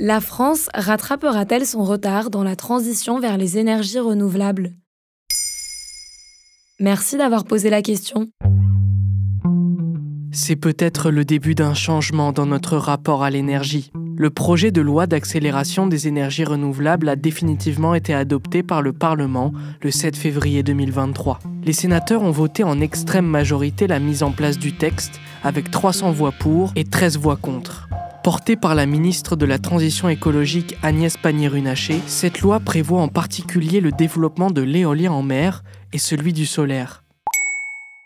La France rattrapera-t-elle son retard dans la transition vers les énergies renouvelables? Merci d'avoir posé la question. C'est peut-être le début d'un changement dans notre rapport à l'énergie. Le projet de loi d'accélération des énergies renouvelables a définitivement été adopté par le Parlement le 7 février 2023. Les sénateurs ont voté en extrême majorité la mise en place du texte, avec 300 voix pour et 13 voix contre. Portée par la ministre de la Transition écologique Agnès Pannier-Runacher, cette loi prévoit en particulier le développement de l'éolien en mer et celui du solaire.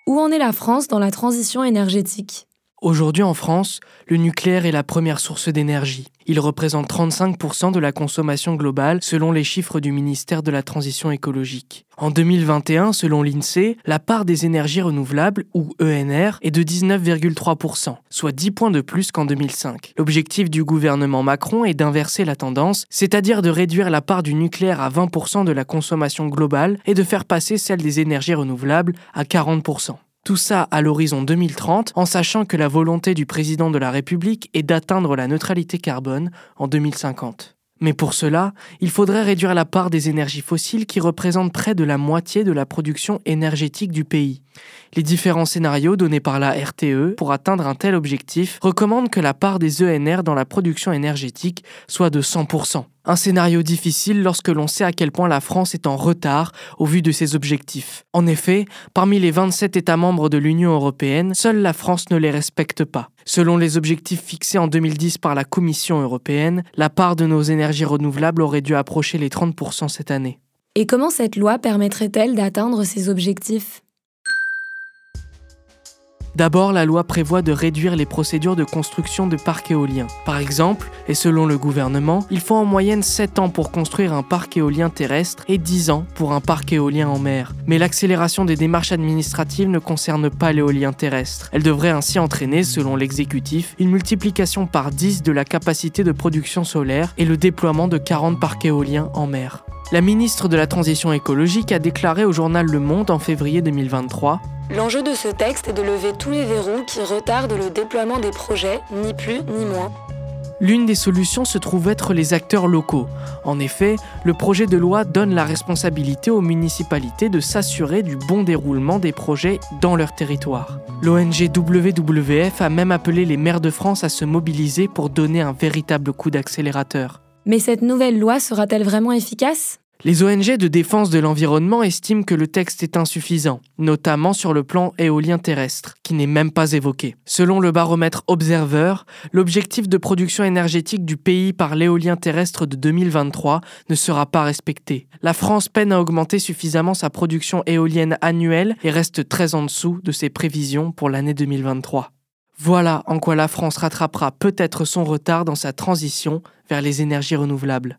Où en est la France dans la transition énergétique? Aujourd'hui en France, le nucléaire est la première source d'énergie. Il représente 35% de la consommation globale selon les chiffres du ministère de la Transition écologique. En 2021, selon l'INSEE, la part des énergies renouvelables, ou ENR, est de 19,3%, soit 10 points de plus qu'en 2005. L'objectif du gouvernement Macron est d'inverser la tendance, c'est-à-dire de réduire la part du nucléaire à 20% de la consommation globale et de faire passer celle des énergies renouvelables à 40%. Tout ça à l'horizon 2030, en sachant que la volonté du président de la République est d'atteindre la neutralité carbone en 2050. Mais pour cela, il faudrait réduire la part des énergies fossiles qui représentent près de la moitié de la production énergétique du pays. Les différents scénarios donnés par la RTE pour atteindre un tel objectif recommandent que la part des ENR dans la production énergétique soit de 100%. Un scénario difficile lorsque l'on sait à quel point la France est en retard au vu de ses objectifs. En effet, parmi les 27 États membres de l'Union européenne, seule la France ne les respecte pas. Selon les objectifs fixés en 2010 par la Commission européenne, la part de nos énergies renouvelables aurait dû approcher les 30% cette année. Et comment cette loi permettrait-elle d'atteindre ces objectifs? D'abord, la loi prévoit de réduire les procédures de construction de parcs éoliens. Par exemple, et selon le gouvernement, il faut en moyenne 7 ans pour construire un parc éolien terrestre et 10 ans pour un parc éolien en mer. Mais l'accélération des démarches administratives ne concerne pas l'éolien terrestre. Elle devrait ainsi entraîner, selon l'exécutif, une multiplication par 10 de la capacité de production solaire et le déploiement de 40 parcs éoliens en mer. La ministre de la Transition écologique a déclaré au journal Le Monde en février 2023 L'enjeu de ce texte est de lever tous les verrous qui retardent le déploiement des projets, ni plus ni moins. L'une des solutions se trouve être les acteurs locaux. En effet, le projet de loi donne la responsabilité aux municipalités de s'assurer du bon déroulement des projets dans leur territoire. L'ONG WWF a même appelé les maires de France à se mobiliser pour donner un véritable coup d'accélérateur. Mais cette nouvelle loi sera-t-elle vraiment efficace? Les ONG de défense de l'environnement estiment que le texte est insuffisant, notamment sur le plan éolien terrestre, qui n'est même pas évoqué. Selon le baromètre Observer, l'objectif de production énergétique du pays par l'éolien terrestre de 2023 ne sera pas respecté. La France peine à augmenter suffisamment sa production éolienne annuelle et reste très en dessous de ses prévisions pour l'année 2023. Voilà en quoi la France rattrapera peut-être son retard dans sa transition vers les énergies renouvelables.